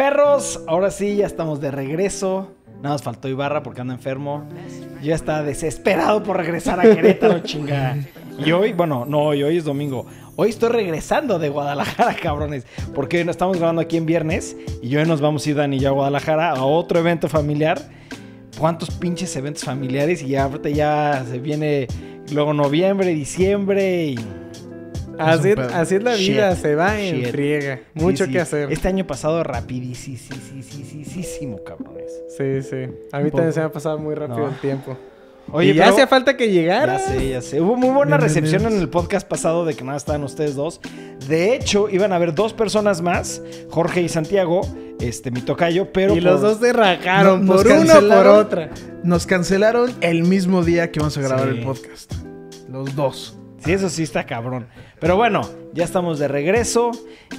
Perros, ahora sí, ya estamos de regreso. Nada más faltó Ibarra porque anda enfermo. Ya está desesperado por regresar a Querétaro, chinga. Y hoy, bueno, no hoy, hoy es domingo. Hoy estoy regresando de Guadalajara, cabrones. Porque estamos grabando aquí en viernes. Y hoy nos vamos a ir, Dani, ya a Guadalajara a otro evento familiar. ¿Cuántos pinches eventos familiares? Y ahorita ya se viene luego noviembre, diciembre y... Así, Es así la vida, Shit, se va en shit. friega. Mucho Sí, sí. que hacer. Este año pasado rapidísimo, cabrones. Sí, sí. A mí también se me ha pasado muy rápido No. el tiempo. Oye, y ya hacía falta que llegara. Ya sé, ya sé. Hubo muy buena recepción bien. en el podcast pasado de que nada estaban ustedes dos. De hecho, iban a haber dos personas más, Jorge y Santiago, este, mi tocayo, pero y los dos se rajaron No- nos por una o por cancelaron. otra. Nos cancelaron el mismo día que vamos a grabar Sí. el podcast. Los dos. Sí, eso sí está cabrón. Pero bueno, ya estamos de regreso.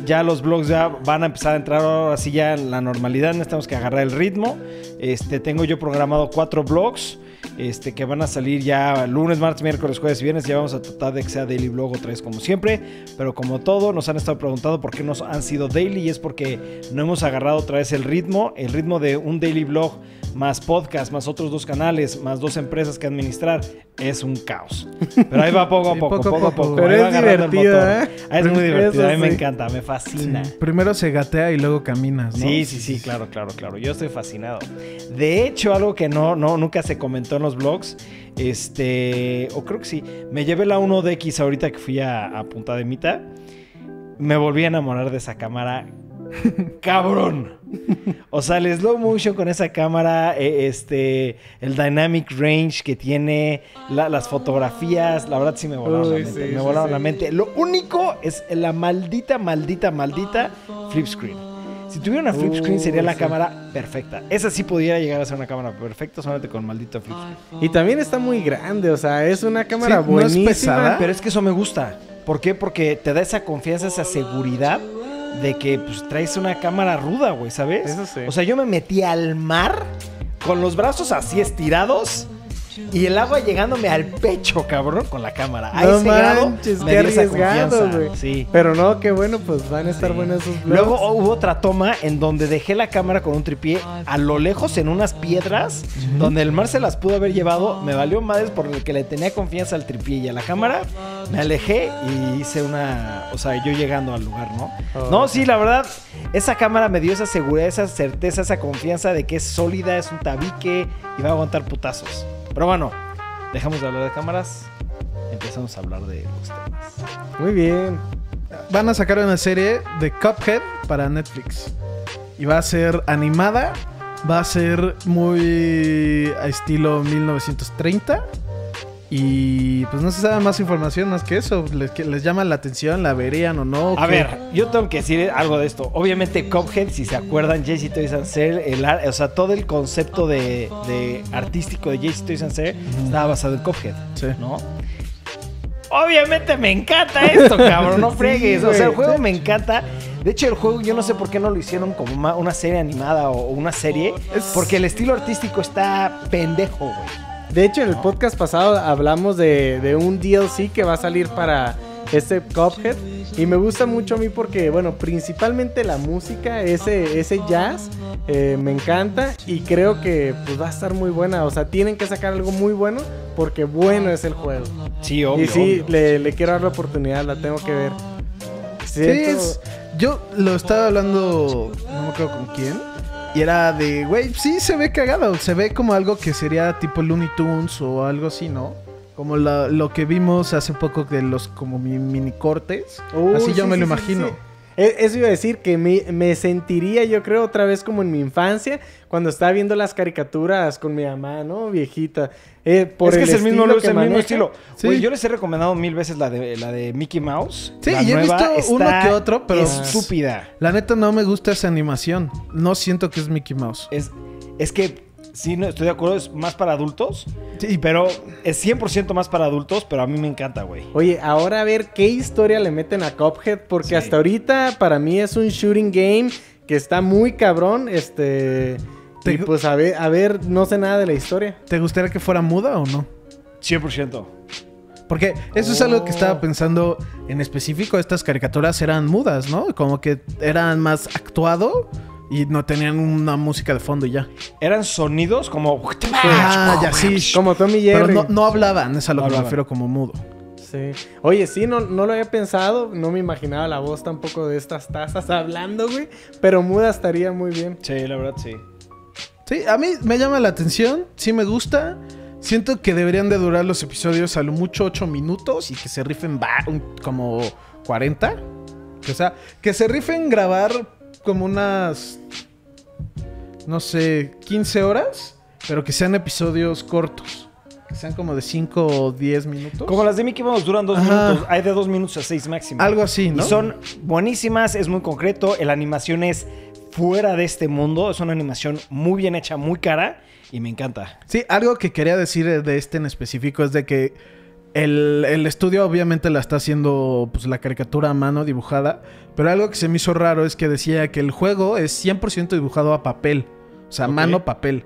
Ya los vlogs ya van a empezar a entrar ahora sí ya en la normalidad. Necesitamos que agarrar el ritmo. Este, tengo yo programado cuatro vlogs. Este, que van a salir ya lunes, martes, miércoles, jueves y viernes. Ya vamos a tratar de que sea daily vlog otra vez como siempre. Pero como todo, nos han estado preguntando por qué nos han sido daily. Y es porque no hemos agarrado otra vez el ritmo. El ritmo de un daily vlog más podcast, más otros dos canales, más dos empresas que administrar. Es un caos. Pero ahí va poco a Sí, poco, poco a poco. Pero Ahí es motor. ¿eh? Ah, es muy divertido. A mí me encanta, me fascina. Sí. Primero se gatea y luego caminas, ¿no? Sí, sí, sí, claro, claro, claro. Yo estoy fascinado. De hecho, algo que no, no, nunca se comentó en los blogs, este, o creo que sí, me llevé la 1DX ahorita que fui a, a Punta de Mita. Me volví a enamorar de esa cámara. Cabrón. O sea, el slow motion con esa cámara, eh, este, el dynamic range que tiene, la- las fotografías, la verdad sí me volaron Uy, la mente. sí, me sí, volaron sí. la mente. Lo único es la maldita, maldita, maldita flip screen. Si tuviera una flip screen sería la cámara perfecta. Esa sí pudiera llegar a ser una cámara perfecta solamente con maldito flip screen. Y también está muy grande, o sea, es una cámara Sí, no es buenísima. pesada. Pero es que eso me gusta. ¿Por qué? Porque te da esa confianza, esa seguridad de que pues, traes una cámara ruda, güey, ¿sabes? Eso sí. O sea, yo me metí al mar con los brazos así estirados y el agua llegándome al pecho, cabrón, con la cámara. A No ese manches, qué arriesgado, güey. Sí. Pero no, qué bueno, pues van a estar Sí. buenos esos vlogs. Luego oh, hubo otra toma en donde dejé la cámara con un tripié a lo lejos en unas piedras donde el mar se las pudo haber llevado. Me valió madres por el que le tenía confianza al tripié y a la cámara. Me alejé y hice una. O sea, yo llegando al lugar, ¿no? Oh. No, sí, la verdad, esa cámara me dio esa seguridad, esa certeza, esa confianza de que es sólida, es un tabique y va a aguantar putazos. Pero bueno, dejamos de hablar de cámaras. Empezamos a hablar de los temas. Muy bien. Van a sacar una serie de Cuphead para Netflix. Y va a ser animada. Va a ser muy a estilo 1930. Y pues no se sabe más información más que eso. Les, que les llama la atención, la verían o no. A ver, yo tengo que decir algo de esto. Obviamente, Cuphead, si se acuerdan, JC Toys and Sale, el o sea, todo el concepto de, de artístico de JC Toys and estaba basado en Cuphead, Sí. ¿no? Obviamente me encanta esto, cabrón, no Sí, fregues. o sea, el juego me encanta. De hecho, el juego yo no sé por qué no lo hicieron como una serie animada o una serie. Porque el estilo artístico está pendejo, güey. De hecho, en el podcast pasado hablamos de, de un DLC que va a salir para este Cuphead. Y me gusta mucho a mí porque, bueno, principalmente la música, ese, ese jazz, eh, me encanta. Y creo que pues va a estar muy buena. O sea, tienen que sacar algo muy bueno porque bueno es el juego. Sí, obvio. y sí, obvio. le, le quiero dar la oportunidad, la tengo que ver. Sí, es- yo lo estaba hablando, no me acuerdo con quién. Y era de, güey, sí se ve cagado. Se ve como algo que sería tipo Looney Tunes o algo así, ¿no? Como la- lo que vimos hace poco de los como mi- mini cortes. Así yo sí, me lo sí, imagino. E- Eso iba a decir que me, me sentiría, yo creo, otra vez como en mi infancia, cuando estaba viendo las caricaturas con mi mamá, ¿no? Viejita. Eh, por es que es el mismo, que el mismo estilo. Sí. Yo les he recomendado mil veces la de, la de Mickey Mouse. Sí, La y he visto uno que otro, pero- Estúpida. La neta no me gusta esa animación. No siento que es Mickey Mouse. Es, es que, sí, no, estoy de acuerdo, es más para adultos. Sí, Pero es 100% más para adultos, pero a mí me encanta, güey. Oye, ahora a ver qué historia le meten a Cuphead, porque Sí. hasta ahorita para mí es un shooting game que está muy cabrón, este... Te- Y pues a ver, a ver, no sé nada de la historia. ¿Te gustaría que fuera muda o no? 100%. Porque eso es algo que Oh. estaba pensando en específico. Estas caricaturas eran mudas, ¿no? Como que eran más actuado. Y no tenían una música de fondo y ya. Eran sonidos como. Ah, ya sí. Como Tommy Pero Jerry. no, no hablaban, es a lo No que me hablaban. refiero como mudo. Sí. Oye, sí, no, no lo había pensado. No me imaginaba la voz tampoco de estas tazas hablando, güey. Pero muda estaría muy bien. Sí, la verdad, sí. Sí, a mí me llama la atención, sí me gusta. Siento que deberían de durar los episodios a lo mucho 8 minutos y que se rifen un- como 40. O sea, que se rifen grabar como unas, no sé, 15 horas, pero que sean episodios cortos. Que sean como de 5 o 10 minutos. Como las de Mickey Mouse duran dos Ajá. minutos. Hay de dos minutos a seis máximo. Algo así, ¿no? Y son buenísimas, es muy concreto. La animación es fuera de este mundo. Es una animación muy bien hecha, muy cara. Y me encanta. Sí, algo que quería decir de este en específico es de que el, el estudio obviamente la está haciendo pues, la caricatura a mano dibujada, pero algo que se me hizo raro es que decía que el juego es 100% dibujado a papel, o sea, Ok. mano papel.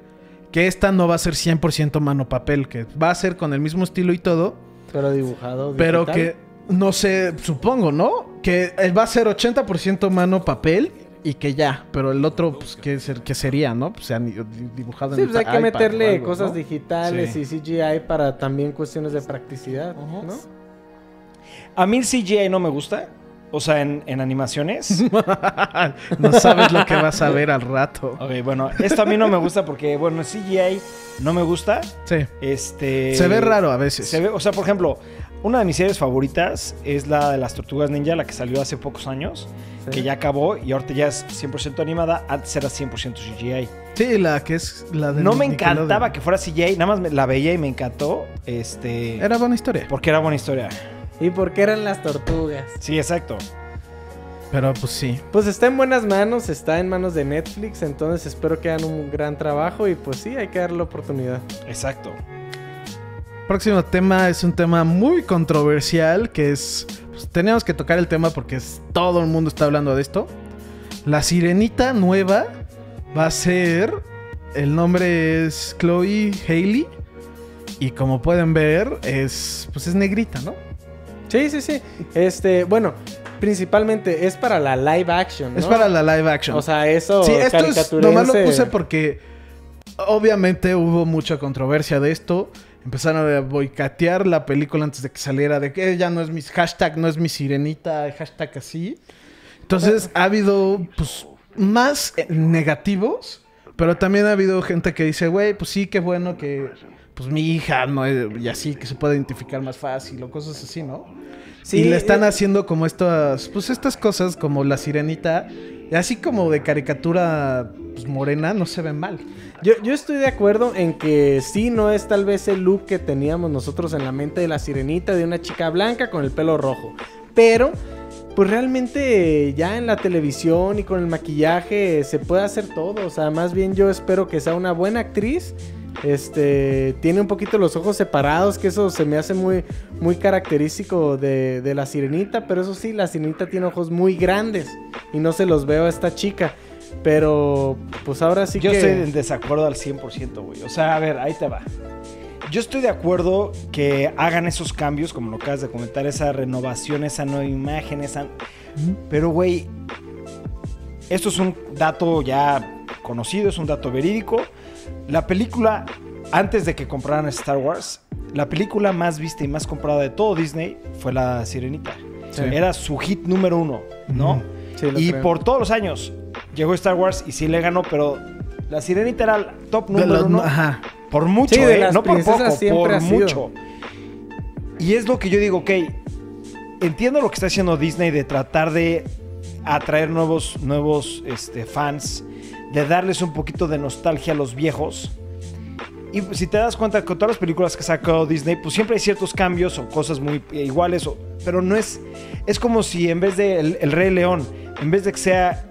Que esta no va a ser 100% mano papel, que va a ser con el mismo estilo y todo, Pero dibujado. pero que no sé, supongo, ¿no? Que va a ser 80% mano papel y que ya, pero el otro, pues, ¿qué, ser- qué sería, no? Pues, sea, dibujado Sí, en pues hay que meterle algo, cosas ¿no? digitales Sí. y CGI para también cuestiones de practicidad, ¿no? A mí el CGI no me gusta. O sea, en, en animaciones. no sabes lo que vas a ver al rato. ok, bueno, esto a mí no me gusta porque, bueno, el CGI no me gusta. Sí. Este. Se ve raro a veces. Se ve, o sea, por ejemplo, una de mis series favoritas es la de las Tortugas Ninja, la que salió hace pocos años, Sí. que ya acabó y ahorita ya es 100% animada. Antes era 100% CGI. Sí, la que es la de No me encantaba que fuera CGI, nada más me- la veía y me encantó. Este. Era buena historia. Porque era buena historia. ¿Y por qué eran las tortugas? Sí, exacto. Pero pues sí. Pues está en buenas manos, está en manos de Netflix, entonces espero que hagan un gran trabajo y pues sí, hay que darle la oportunidad. Exacto. Próximo tema es un tema muy controversial que es... pues, teníamos que tocar el tema porque es- todo el mundo está hablando de esto. La sirenita nueva va a ser... El nombre es Chloe Haley. Y como pueden ver, es pues es negrita, ¿no? Sí, sí, sí. Este, bueno, principalmente es para la live action, ¿no? Es para la live action. O sea, eso Sí, esto es, nomás lo puse porque obviamente hubo mucha controversia de esto. Empezaron a boicatear la película antes de que saliera, de que ya no es mi hashtag, no es mi sirenita, hashtag así. Entonces ha habido pues más eh, negativos, pero también ha habido gente que dice, güey, pues sí, qué bueno que pues mi hija, ¿no? Y así, que se puede identificar más fácil o cosas así, ¿no? Sí, y le están eh, haciendo como estas, pues estas cosas como la sirenita, así como de caricatura pues, morena, no se ven mal. Yo, yo estoy de acuerdo en que sí, no es tal vez el look que teníamos nosotros en la mente de la sirenita, de una chica blanca con el pelo rojo. Pero, pues realmente ya en la televisión y con el maquillaje se puede hacer todo. O sea, más bien yo espero que sea una buena actriz. Este, tiene un poquito los ojos separados, que eso se me hace muy, muy característico de, de la sirenita. Pero eso sí, la sirenita tiene ojos muy grandes y no se los veo a esta chica. Pero, pues ahora sí Yo que... estoy en desacuerdo al 100%, güey. O sea, a ver, ahí te va. Yo estoy de acuerdo que hagan esos cambios, como lo acabas de comentar, esa renovación, esa nueva imagen, esa... Pero, güey, esto es un dato ya conocido, es un dato verídico. La película, antes de que compraran Star Wars, la película más vista y más comprada de todo Disney fue La Sirenita. Sí. Era su hit número uno, ¿no? Sí, y creo. por todos los años llegó Star Wars y sí le ganó, pero La Sirenita era el top número los- uno. Ajá. Por mucho, Sí, de ¿eh? las No por poco, por mucho. Y es lo que yo digo, ok, entiendo lo que está haciendo Disney de tratar de atraer nuevos, nuevos este, fans, de darles un poquito de nostalgia a los viejos. Y si te das cuenta, con todas las películas que ha sacado Disney, pues siempre hay ciertos cambios o cosas muy iguales, o- pero no es... Es como si en vez de el, el Rey León, en vez de que sea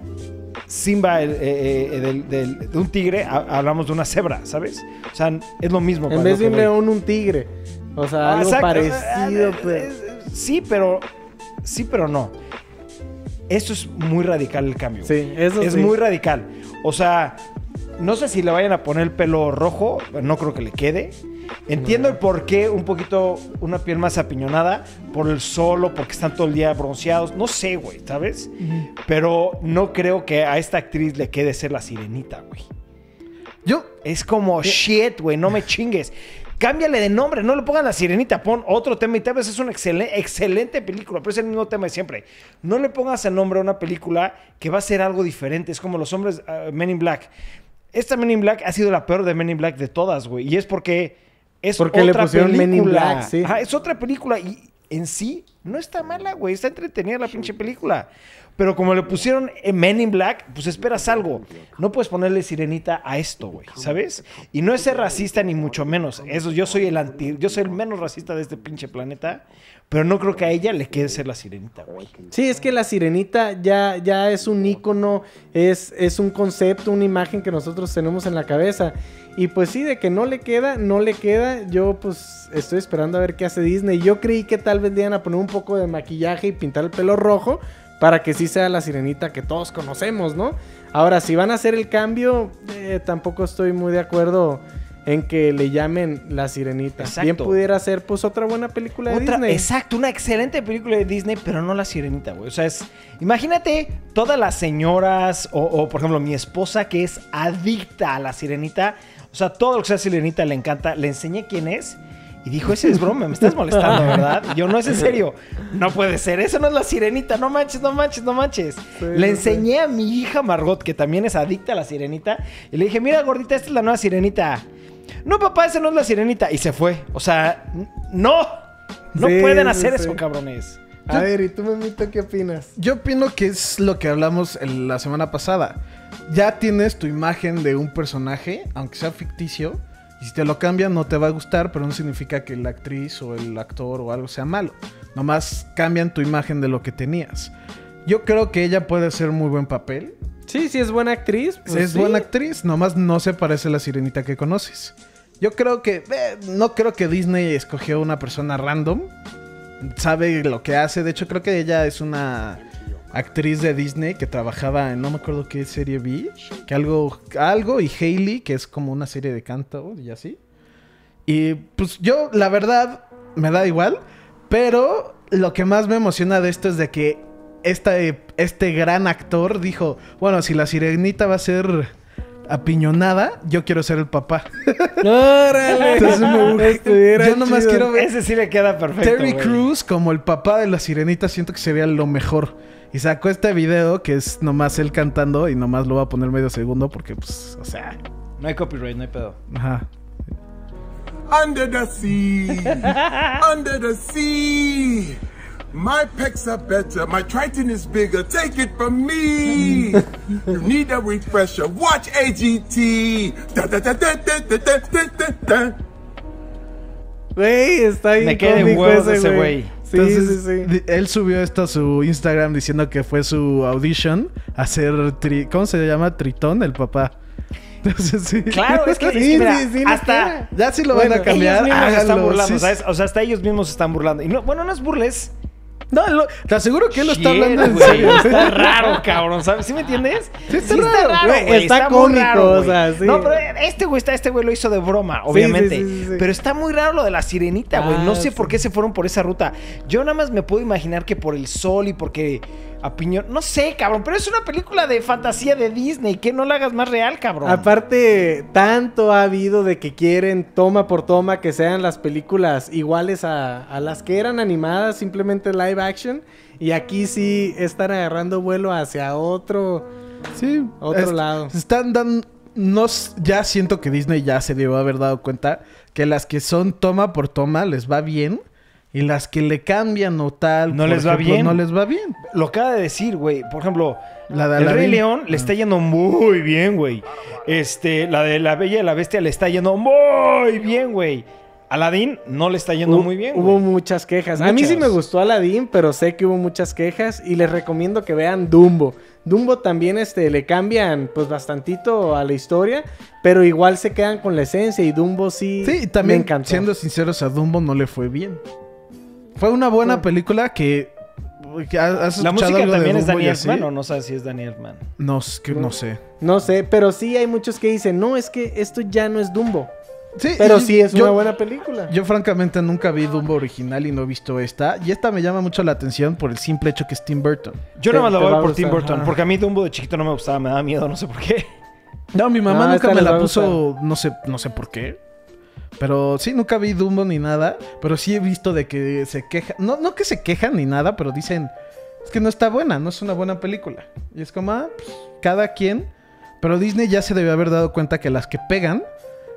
Simba el, eh, eh, del- del- de un tigre, ha- hablamos de una cebra, ¿sabes? O sea, es lo mismo. En vez de un león, un tigre. O sea, Ah, algo exacto. parecido. Eh, Sí, pero. Sí, pero no. Esto es muy radical el cambio. Sí, eso Es sí. muy radical. O sea, no sé si le vayan a poner el pelo rojo, no creo que le quede. Entiendo el por qué un poquito una piel más apiñonada por el sol o porque están todo el día bronceados. No sé, güey, ¿sabes? Pero no creo que a esta actriz le quede ser la sirenita, güey. Yo, Es como shit, güey, no me chingues. Cámbiale de nombre, no le pongan la sirenita, pon otro tema y tal vez es una excelente, excelente película, pero es el mismo tema de siempre. No le pongas el nombre a una película que va a ser algo diferente. Es como los hombres ah, Men in Black. Esta Men in Black ha sido la peor de Men in Black de todas, güey. Y es porque es Porque le otra pusieron película. Men in Black, sí. Ajá, es otra película y en sí no está mala, güey. Está entretenida la pinche película. Pero como le pusieron eh, Men in Black, pues esperas algo. No puedes ponerle sirenita a esto, güey, ¿sabes? Y no es ser racista ni mucho menos. Eso, yo soy el anti, yo soy el menos racista de este pinche planeta. Pero no creo que a ella le quede ser la sirenita, güey. Sí, es que la sirenita ya, ya es un icono, es, es un concepto, una imagen que nosotros tenemos en la cabeza. Y pues sí, de que no le queda, no le queda. Yo pues estoy esperando a ver qué hace Disney. Yo creí que tal vez le iban a poner un poco de maquillaje y pintar el pelo rojo para que sí sea la sirenita que todos conocemos, ¿no? Ahora, si van a hacer el cambio, eh, tampoco estoy muy de acuerdo en que le llamen la sirenita. Exacto. Bien pudiera ser pues otra buena película de Otra, Disney. exacto, una excelente película de Disney, pero no la sirenita, güey. O sea, es. Imagínate todas las señoras, o, o, por ejemplo, mi esposa que es adicta a la sirenita. O sea, todo lo que sea sirenita le encanta. Le enseñé quién es. Y dijo, ese es broma, me estás molestando, ¿verdad? Y Yo, no es en serio. No puede ser, eso no es la sirenita. No manches, no manches, no manches. Sí, le sí, enseñé a mi hija Margot, que también es adicta a la sirenita. Y le dije, mira, gordita, esta es la nueva sirenita. No, papá, esa no es la sirenita. Y se fue. O sea, no. No Sí, pueden hacer sí. eso, cabrones. A ver, ¿y tú, Memito, qué opinas? yo opino que es lo que hablamos el- la semana pasada. Ya tienes tu imagen de un personaje, aunque sea ficticio, y si te lo cambian no te va a gustar, pero no significa que la actriz o el actor o algo sea malo. Nomás cambian tu imagen de lo que tenías. Yo creo que ella puede hacer muy buen papel. Sí, sí es buena actriz. pues es sí. buena actriz, nomás no se parece a la sirenita que conoces. Yo creo que. eh, no creo que Disney escogió una persona random. Sabe lo que hace. De hecho, creo que ella es una actriz de Disney que trabajaba en no me acuerdo qué serie vi. Que algo. Algo y Hailey, que es como una serie de canto y así. Y pues yo, la verdad, me da igual. Pero lo que más me emociona de esto es de que esta, este gran actor dijo: Bueno, si la sirenita va a ser apiñonada, yo quiero ser el papá. ¡Órale! Entonces me- Estuviera yo nomás chido. quiero ver Ese sí le queda perfecto. Terry güey. Crews como el papá de la sirenita. Siento que sería lo mejor. Y sacó este video que es nomás él cantando y nomás lo voy a poner medio segundo porque, pues, o sea, No hay copyright, no hay pedo. ajá. Under the sea, under the sea. My pecs are better. My Triton is bigger. Take it from me. you need a refresher. Watch AGT. Da, Güey, está bien. Me queda en huevos ese güey. Sí, Entonces, sí, sí. él subió esto a su Instagram diciendo que fue su audition a ser. Tri ¿Cómo se llama? Tritón, el papá. Entonces, sí. Claro, es que, es que mira, sí, sí, hasta. Ya sí lo bueno, van a cambiar. Ellos mismos se están burlando, ¿sabes? O sea, hasta ellos mismos se están burlando. Y no, bueno, no es burles. No, lo- te aseguro que él lo está hablando en serio. Está raro, cabrón, ¿sabes? ¿Sí me entiendes? Sí, está raro, güey, está muy cómico, o güey. sea, sí. No, pero este güey está, este güey lo hizo de broma, obviamente. sí, sí, sí. Pero está muy raro lo de la sirenita, güey. no Ah, sé sí. por qué se fueron por esa ruta. Yo nada más me puedo imaginar que por el sol y porque a piñón. No sé, cabrón, pero es una película de fantasía de Disney. Que no la hagas más real, cabrón. Aparte, tanto ha habido de que quieren toma por toma que sean las películas iguales a, a las que eran animadas, simplemente live action. Y aquí sí están agarrando vuelo hacia otro. Sí, Otro es- lado. Están dando. No, ya siento que Disney ya se debió haber dado cuenta que las que son toma por toma les va bien. Y las que le cambian o tal. No les va bien. No les va bien. Lo acaba de decir, güey. Por ejemplo, La de El Rey. León le está yendo muy bien, güey. Este, la de La Bella y la Bestia le está yendo muy bien, güey. Aladdin no le está yendo Hubo- muy bien, Hubo muchas quejas. A mí sí me gustó Aladdin, pero sé que hubo muchas quejas y les recomiendo que vean Dumbo. Dumbo también este, le cambian pues bastantito a la historia, pero igual se quedan con la esencia y Dumbo sí, Sí, y también, me encantó. siendo sinceros, a Dumbo no le fue bien. Fue una buena Fue- película que. que ¿Has La música algo de también es Daniel? Elfman o no sabes si es Daniel Elfman. No, es que no sé. No sé, pero sí hay muchos que dicen, no, es que esto ya no es Dumbo. Sí, Pero sí es yo- una buena película. Yo francamente nunca vi Dumbo original y no he visto esta. Y esta me llama mucho la atención por el simple hecho que es Tim Burton. Yo nada más la voy por Tim Burton. ajá. Porque a mí Dumbo de chiquito no me gustaba, me daba miedo, no sé por qué. No, mi mamá No, nunca me la puso, no sé, no sé por qué. Pero sí, nunca vi Dumbo ni nada. Pero sí he visto de que se quejan. No, no que se quejan ni nada, pero dicen. Es que no está buena, no es una buena película. Y es como, ah, pues, cada quien. Pero Disney ya se debe haber dado cuenta que las que pegan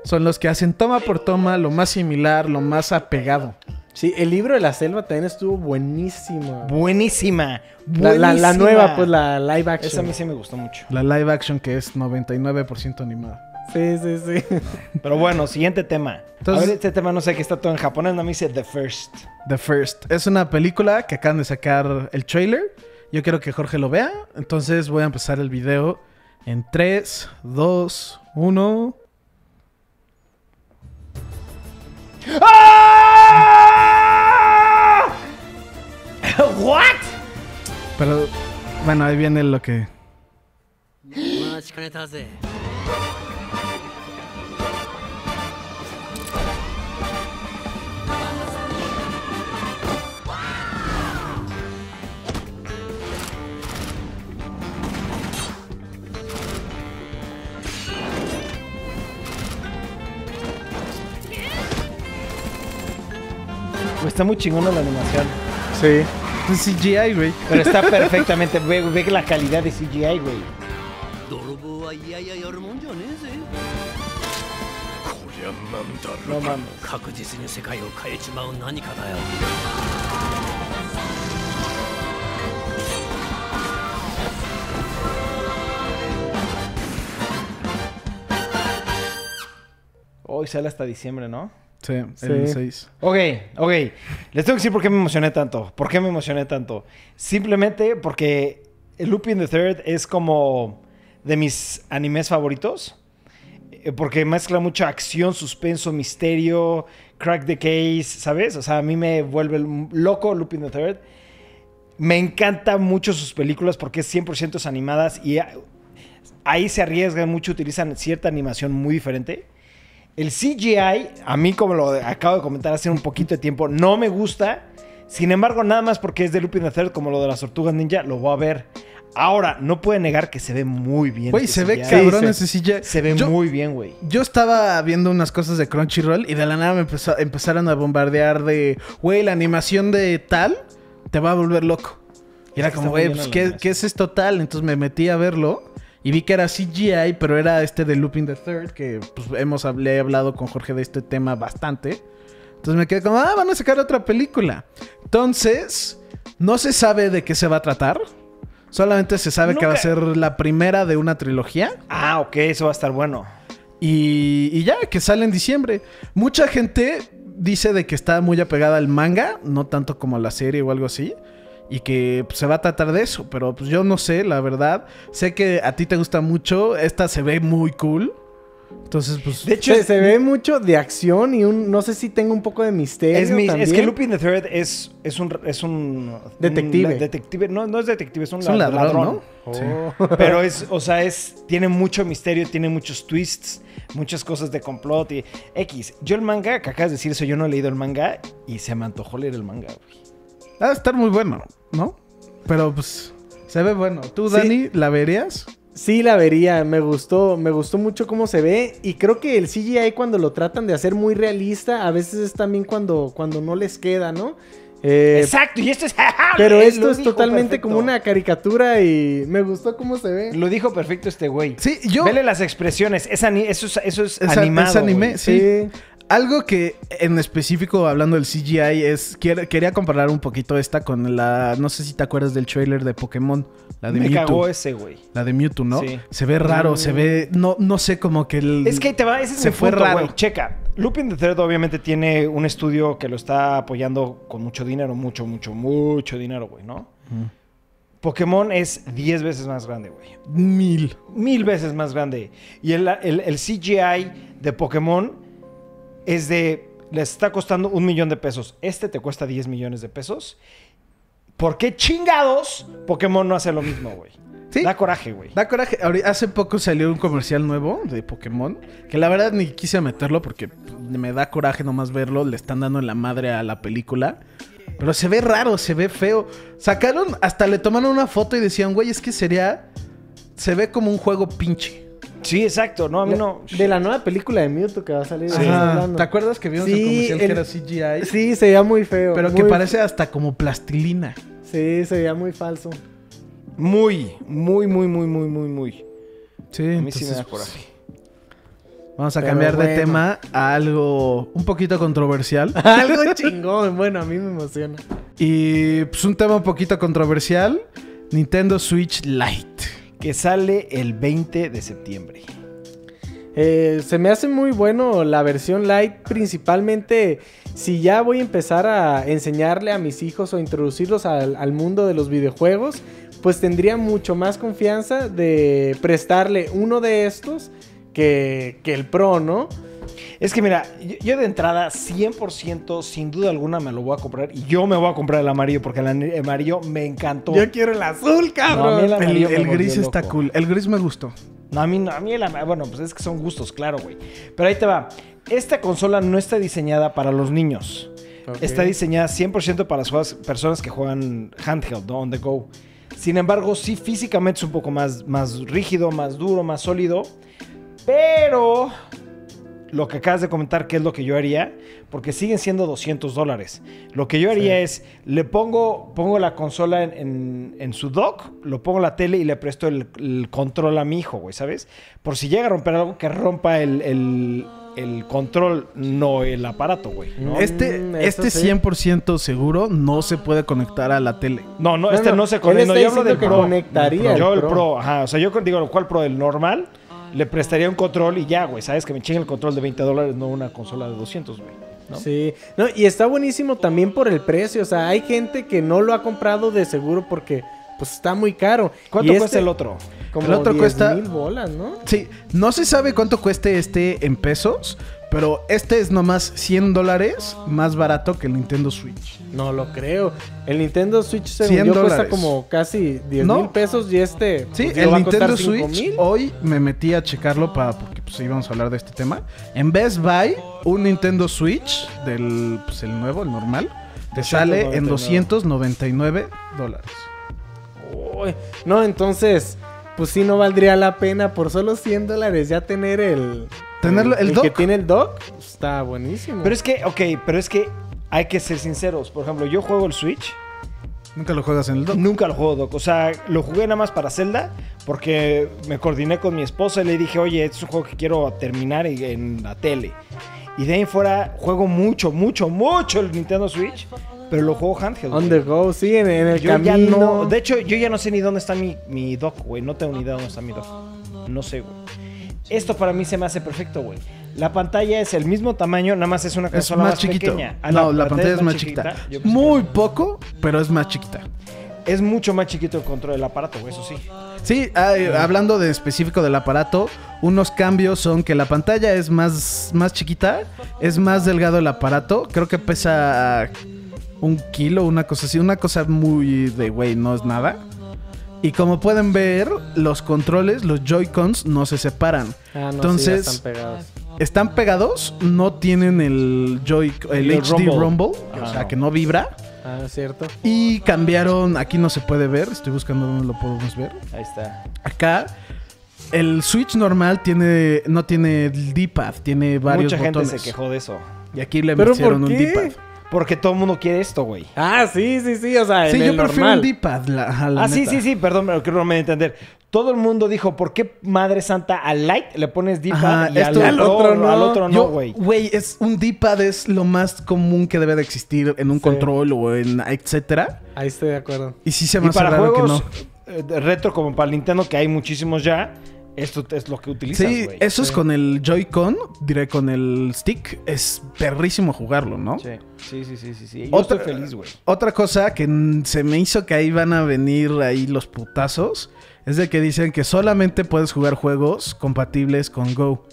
son los que hacen toma por toma lo más similar, lo más apegado. Sí, el libro de la selva también estuvo buenísimo. Buenísima. La, la- nueva, pues la live Esa a action. mí sí me gustó mucho. La live action que es 99% animada. Sí, sí, sí. Pero bueno, siguiente tema. Entonces- a ver, este tema no sé que está todo en japonés, no me dice The First. The First. Es una película que acaban de sacar el trailer. Yo quiero que Jorge lo vea. Entonces voy a empezar el video en 3, 2, 1. ¡Ah! ¿What? Pero bueno, ahí viene lo que... Pues está muy chingona la animación. Sí. Es CGI, güey. Pero está perfectamente. ve, ve la calidad de CGI, güey. No mames. Hoy sale hasta diciembre, ¿no? Sí, Sí. el 6. Ok, ok. Les tengo que decir por qué me emocioné tanto. ¿Por qué me emocioné tanto? Simplemente porque Lupin the Third es como de mis animes favoritos. Eh, Porque mezcla mucha acción, suspenso, misterio, crack the case, ¿sabes? O sea, a mí me vuelve loco Lupin the Third. Me encantan mucho sus películas porque es 100% animadas y ahí se arriesgan mucho, utilizan cierta animación muy diferente. El CGI, a mí como lo acabo de comentar hace un poquito de tiempo, no me gusta. Sin embargo, nada más porque es de Lupin the Third, como lo de las tortugas ninja, lo voy a ver. Ahora, no puede negar que se ve muy bien. Güey, este se ve cabrón se- ese CGI. Se ve Yo- muy bien, güey. Yo estaba viendo unas cosas de Crunchyroll y de la nada me empezó- empezaron a bombardear de, güey, la animación de tal te va a volver loco. Y era como, güey, pues, la ¿qué, animación. qué es esto tal? Entonces me metí a verlo y vi que era CGI, pero era este de Looping the Third, que pues hemos hab- le he hablado con Jorge de este tema bastante. Entonces me quedé como, ah, van a sacar otra película. Entonces, no se sabe de qué se va a tratar. Solamente se sabe que va a ser la primera de una trilogía. Ah, ok, eso va a estar bueno. Y, y ya, que sale en diciembre. Mucha gente dice de que está muy apegada al manga, no tanto como a la serie o algo así. Y que pues, se va a tratar de eso. Pero pues yo no sé, la verdad. Sé que a ti te gusta mucho. Esta se ve muy cool. Entonces, pues. De hecho, Se, ve mucho de acción y un, no sé si tenga un poco de misterio. es, mi- es que Lupin the Third es, es un... Es un Detective. un detective. No, no es detective, es un, es un la- ladrón, ¿no? Sí. Pero es, o sea, es, tiene mucho misterio, tiene muchos twists, muchas cosas de complot y X. Yo el manga, que acabas de decir eso, yo no he leído el manga y se me antojó leer el manga, güey. Va a estar muy bueno, ¿no? Pero pues. Se ve bueno. ¿Tú, Sí. Dani, la verías? Sí, la vería. Me gustó, me gustó mucho cómo se ve. Y creo que el CGI cuando lo tratan de hacer muy realista, a veces es también cuando, cuando no les queda, ¿no? Eh, Exacto, y esto es... pero esto lo es totalmente perfecto. como una caricatura y me gustó cómo se ve. Lo dijo perfecto este güey. Sí, yo. Vele las expresiones, es ani- eso es, eso es, Es, animado. es anime. Sí. Algo que en específico hablando del CGI es quería comparar un poquito esta con la no sé si te acuerdas del trailer de Pokémon, la de Me Mewtwo, cagó ese, güey. la de Mewtwo, ¿no? Sí. Se ve raro, se ve no no sé como que el Es que te va, ese es Se fue punto, raro. Checa. Lupin the Third obviamente tiene un estudio que lo está apoyando con mucho dinero, mucho, mucho, mucho dinero, güey, ¿no? Pokémon es 10 veces más grande, güey. mil. Mil veces más grande. Y el, el- el CGI de Pokémon es de... Les está costando un millón de pesos. Este te cuesta 10 millones de pesos. ¿por qué chingados Pokémon no hace lo mismo, güey? Sí. Da coraje, güey. Da coraje. Hace poco salió un comercial nuevo de Pokémon. Que la verdad ni quise meterlo porque me da coraje nomás verlo. Le están dando la madre a la película. Pero se ve raro, se ve feo. Sacaron, hasta le tomaron una foto y decían, güey, es que sería. Se ve como un juego pinche. Sí, exacto. No, a mí no. De la nueva película de Mewtwo que va a salir. Hablando. ¿Te acuerdas que vimos Sí, el comercial que era CGI? Sí, se veía muy feo. Pero que parece hasta como plastilina. Sí, se veía muy falso. Muy, muy, muy, muy, muy, muy, muy. Sí, A mí sí me entonces, da coraje. Vamos a Pero cambiar de tema a algo un poquito controversial. Algo chingón. Bueno, a mí me emociona. y pues un tema un poquito controversial. Nintendo Switch Lite. Que sale el 20 de septiembre. Eh, se me hace muy bueno la versión light, principalmente si ya voy a empezar a enseñarle a mis hijos o introducirlos al, mundo de los videojuegos, pues tendría mucho más confianza de prestarle uno de estos que, que el Pro, ¿no? Es que mira, yo, yo de entrada 100% sin duda alguna me lo voy a comprar y yo me voy a comprar el amarillo porque el amarillo me encantó. Yo quiero el azul, cabrón. el gris está loco. cool. El gris me gustó. No, a mí, no, a mí el bueno, pues es que son gustos, claro, güey. Pero ahí te va. Esta consola no está diseñada para los niños. Está diseñada 100% para las juegas- personas que juegan handheld, ¿no? On the go. Sin embargo, sí físicamente es un poco más, más rígido, más duro, más sólido. Pero lo que acabas de comentar, que es lo que yo haría, porque siguen siendo 200 dólares. Lo que yo haría es, le pongo, pongo la consola en, en- en su dock, lo pongo en la tele y le presto el, el control a mi hijo, güey, ¿sabes? Por si llega a romper algo, que rompa el, el- el control, no el aparato, güey. ¿no? Este, Mm, este sí. 100% seguro no se puede conectar a la tele. No, no, No, este no, no, se conecta. Yo hablo del Pro. conectaría Yo el el Pro. Pro, ajá. O sea, yo digo, ¿cuál Pro? El normal. Le prestaría un control y ya, güey. Sabes que me chingue el control de 20 dólares, no una consola de 200, güey. ¿no? Sí, no, y está buenísimo también por el precio. O sea, hay gente que no lo ha comprado de seguro porque pues está muy caro. ¿Cuánto Y cuesta este, el otro? Como El otro 10 cuesta- mil bolas, ¿no? Sí, no se sabe cuánto cueste este en pesos, pero este es nomás 100 dólares más barato que el Nintendo Switch. No lo creo. El Nintendo Switch según 100 yo cuesta como casi 10 No. mil pesos y este Sí, pues, el va Nintendo 5 Switch, hoy me metí a checarlo para porque pues íbamos a hablar de este tema. En Best Buy, un Nintendo Switch del pues, el nuevo, el normal, te sale en 299 dólares. Uy, No, entonces, pues sí no valdría la pena por solo 100 dólares ya tener el... Tenerlo- el que dock. tiene el dock. Está buenísimo. Pero es que, ok, pero es que hay que ser sinceros. Por ejemplo, yo juego el Switch. Nunca lo juegas en el dock. Nunca lo juego dock. O sea, lo jugué nada más para Zelda porque me coordiné con mi esposa y le dije, oye, este es un juego que quiero terminar en la tele. Y de ahí en fuera juego mucho, mucho, mucho el Nintendo Switch, pero lo juego handheld. On the go, sí, en, en el Yo camino. ya no. De hecho, yo ya no sé ni dónde está mi, mi dock, güey. No tengo ni idea dónde está mi dock. No sé, güey. Esto para mí se me hace perfecto, güey. La pantalla es el mismo tamaño, nada más es una Es consola más más, chiquito. pequeña. Ah, no, la, pantalla es más chiquita. Muy poco, pero es más chiquita. Es mucho más chiquito el control del aparato, güey, eso sí. Sí, hablando de específico del aparato, unos cambios son que la pantalla es más, más chiquita, es más delgado el aparato, creo que pesa un kilo, una cosa así, una cosa muy de güey, no es nada. Y como pueden ver, los controles, los Joy-Cons no se separan. Ah, no, Entonces- sí, ya están pegados. Están pegados, no tienen el Joy, el, El HD rumble. Rumble, o sea no. que no vibra. Ah, es cierto. Y cambiaron, aquí no se puede ver, estoy buscando dónde lo podemos ver. Ahí está. Acá el Switch normal tiene no tiene el D-pad, tiene varios Mucha gente botones. se quejó de eso. Y aquí le ¿Pero pusieron por un? D-pad. Porque todo el mundo quiere esto, güey. Ah, sí, sí, sí, o sea, Sí, en yo el prefiero normal. un D-pad, Ah, sí, neta. sí, sí, perdón, pero creo que no me voy a entender. Todo el mundo dijo, ¿por qué Madre Santa al Light le pones D-pad y esto- otro, al otro no? al otro no, güey? güey, es un D-pad es lo más común que debe de existir en un Sí. control o en etcétera. Ahí estoy de acuerdo. Y sí se me hace raro que no. eh, retro como para el Nintendo, que hay muchísimos ya, esto es lo que utilizas, Sí, güey. eso es Sí. con el Joy-Con, diré con el stick, es perrísimo jugarlo, ¿no? Sí, sí, sí, sí, sí. Yo Otra- estoy feliz, güey. Otra cosa que se me hizo que ahí van a venir ahí los putazos es de que dicen que solamente puedes jugar juegos compatibles con Go.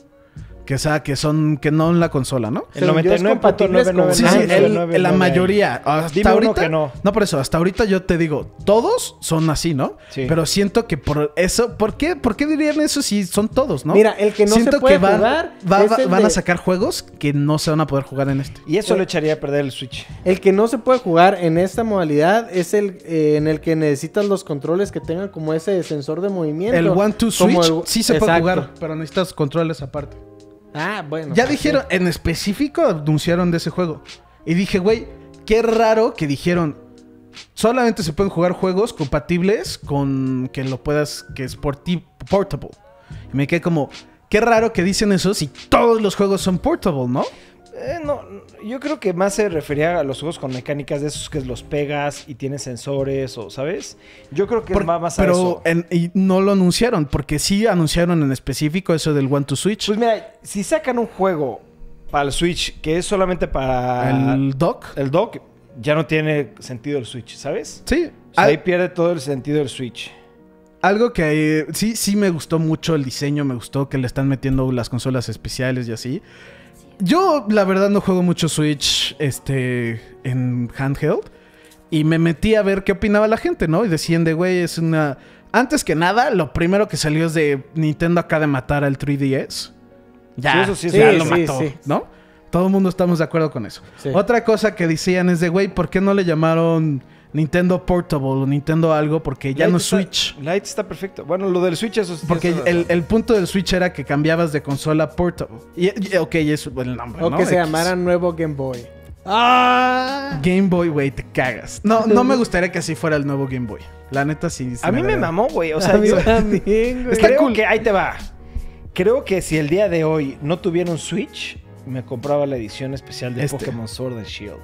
Que sea, que son, que no en la consola, ¿no? El Según yo, es compatible con- 99.999. Sí, sí, no, el- no, no, la no, mayoría. Hasta Dime uno ahorita, que no. por eso, hasta ahorita yo te digo, todos son así, ¿no? Sí. Pero siento que por eso, ¿por qué, ¿por qué dirían eso si son todos, no? Mira, el que no se siento puede que van, jugar va- va- van a sacar juegos que no se van a poder jugar en este. Y eso le echaría a perder el Switch. El que no se puede jugar en esta modalidad es el eh, en el que necesitas los controles que tengan como ese sensor de movimiento. El One Two Como Switch el- sí se puede jugar, pero necesitas controles aparte. Ah, bueno. Ya dijeron, en específico anunciaron de ese juego. Y dije, güey, qué raro que dijeron, solamente se pueden jugar juegos compatibles con que lo puedas, que es portable. Y me quedé como, qué raro que dicen eso si todos los juegos son portable, ¿no? Eh, no, yo creo que más se refería a los juegos con mecánicas de esos que los pegas y tienes sensores o, ¿sabes? Yo creo que Por- va más a pero eso. y no lo anunciaron, porque sí anunciaron en específico eso del One to Switch. Pues mira, si sacan un juego para el Switch que es solamente para el dock. el dock, ya no tiene sentido el Switch, ¿sabes? Sí. O sea, Al- ahí pierde todo el sentido del Switch. Algo que eh, sí, sí me gustó mucho el diseño, me gustó que le están metiendo las consolas especiales y así. Yo, la verdad, no juego mucho Switch este, en handheld. Y me metí a ver qué opinaba la gente, ¿no? Y decían de, güey, es una... Antes que nada, lo primero que salió es de Nintendo acá de matar al 3DS. Ya, Sí, eso sí ya sí, lo mató. ¿no? Todo el mundo estamos de acuerdo con eso. Otra cosa que decían es de, güey, ¿por qué no le llamaron Nintendo Portable o Nintendo algo? Porque ya no está- Switch. Lite está perfecto. Bueno, lo del Switch, eso. Porque el, el punto del Switch era que cambiabas de consola portable. Y, y- ok, es el nombre, O ¿no? que se X. llamara nuevo Game Boy. ¡Ah! Game Boy, güey, te cagas. No, no me gustaría que así fuera el nuevo Game Boy. La neta sí. sí A mí me mamó, güey. O sea, A mí yo también, güey. Está creo cool. que ahí te va. Creo que si el día de hoy no tuviera un Switch, me compraba la edición especial de Este. Pokémon Sword and Shield.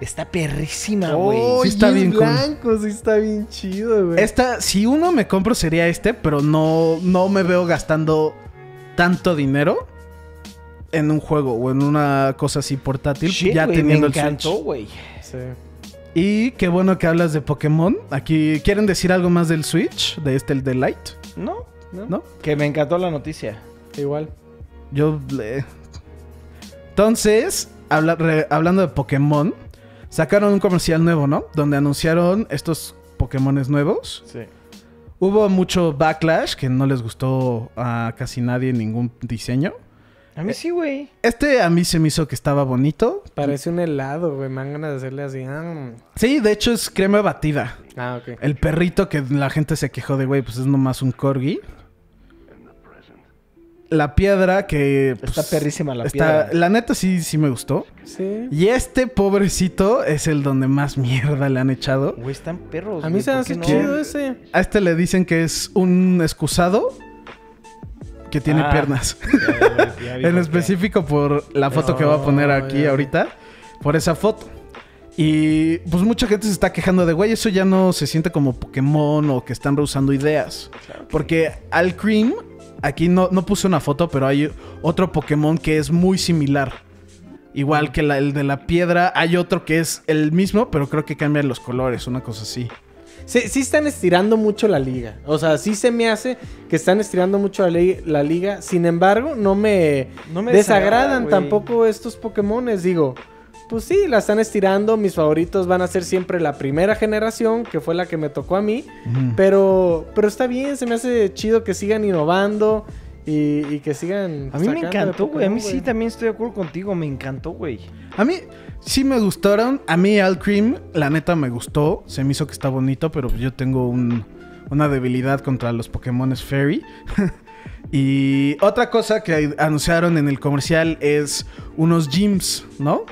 Está perrísima, Oh, güey. Sí está bien cool. blanco, sí está bien chido, güey. Esta, si uno me compro sería este, pero no, no me veo gastando tanto dinero en un juego o en una cosa así portátil, Shit, ya güey, teniendo me el encantó, Switch. güey. Sí. Y qué bueno que hablas de Pokémon. Aquí, ¿quieren decir algo más del Switch? De este, el de Light, ¿No? ¿no? Que me encantó la noticia. Igual. Yo. Entonces, habla- re- hablando de Pokémon, sacaron un comercial nuevo, ¿no? Donde anunciaron estos Pokémones nuevos. Sí. Hubo mucho backlash que no les gustó a casi nadie ningún diseño. A mí sí, güey. Este a mí se me hizo que estaba bonito. Parece un helado, güey. Me dan ganas de hacerle así. Ah, Sí, de hecho es crema batida. Ah, ok. El perrito que la gente se quejó de, güey, pues es nomás un corgi. La piedra que... pues, Está perrísima la está- piedra. La neta sí, sí me gustó. Sí. Y este pobrecito es el donde más mierda le han echado. Güey, están perros. A mí se me ¿por hace qué no? chido ese. A este le dicen que es un excusado que tiene Ah. piernas. Ya, ya, ya vi por en específico por la foto que voy a poner Oh, aquí ya. ahorita. Por esa foto. Y pues mucha gente se está quejando de, güey, eso ya no se siente como Pokémon o que están rehusando ideas. Porque al Cream, aquí no, no puse una foto, pero hay otro Pokémon que es muy similar. Igual que la- el de la piedra, hay otro que es el mismo, pero creo que cambian los colores, una cosa así. Sí, sí están estirando mucho la liga. O sea, sí se me hace que están estirando mucho la, li- la liga. Sin embargo, no me, No me desagradan desagrada, tampoco estos Pokémones. Digo, pues sí, la están estirando. Mis favoritos van a ser siempre la primera generación, que fue la que me tocó a mí. Pero, pero está bien, se me hace chido que sigan innovando y, y que sigan. A mí me encantó, güey. A mí sí también estoy de acuerdo contigo. Me encantó, güey. A mí sí me gustaron. A mí Al Cream, la neta me gustó. Se me hizo que está bonito, pero yo tengo un- una debilidad contra los Pokémon Fairy. y otra cosa que anunciaron en el comercial es unos gyms, ¿no?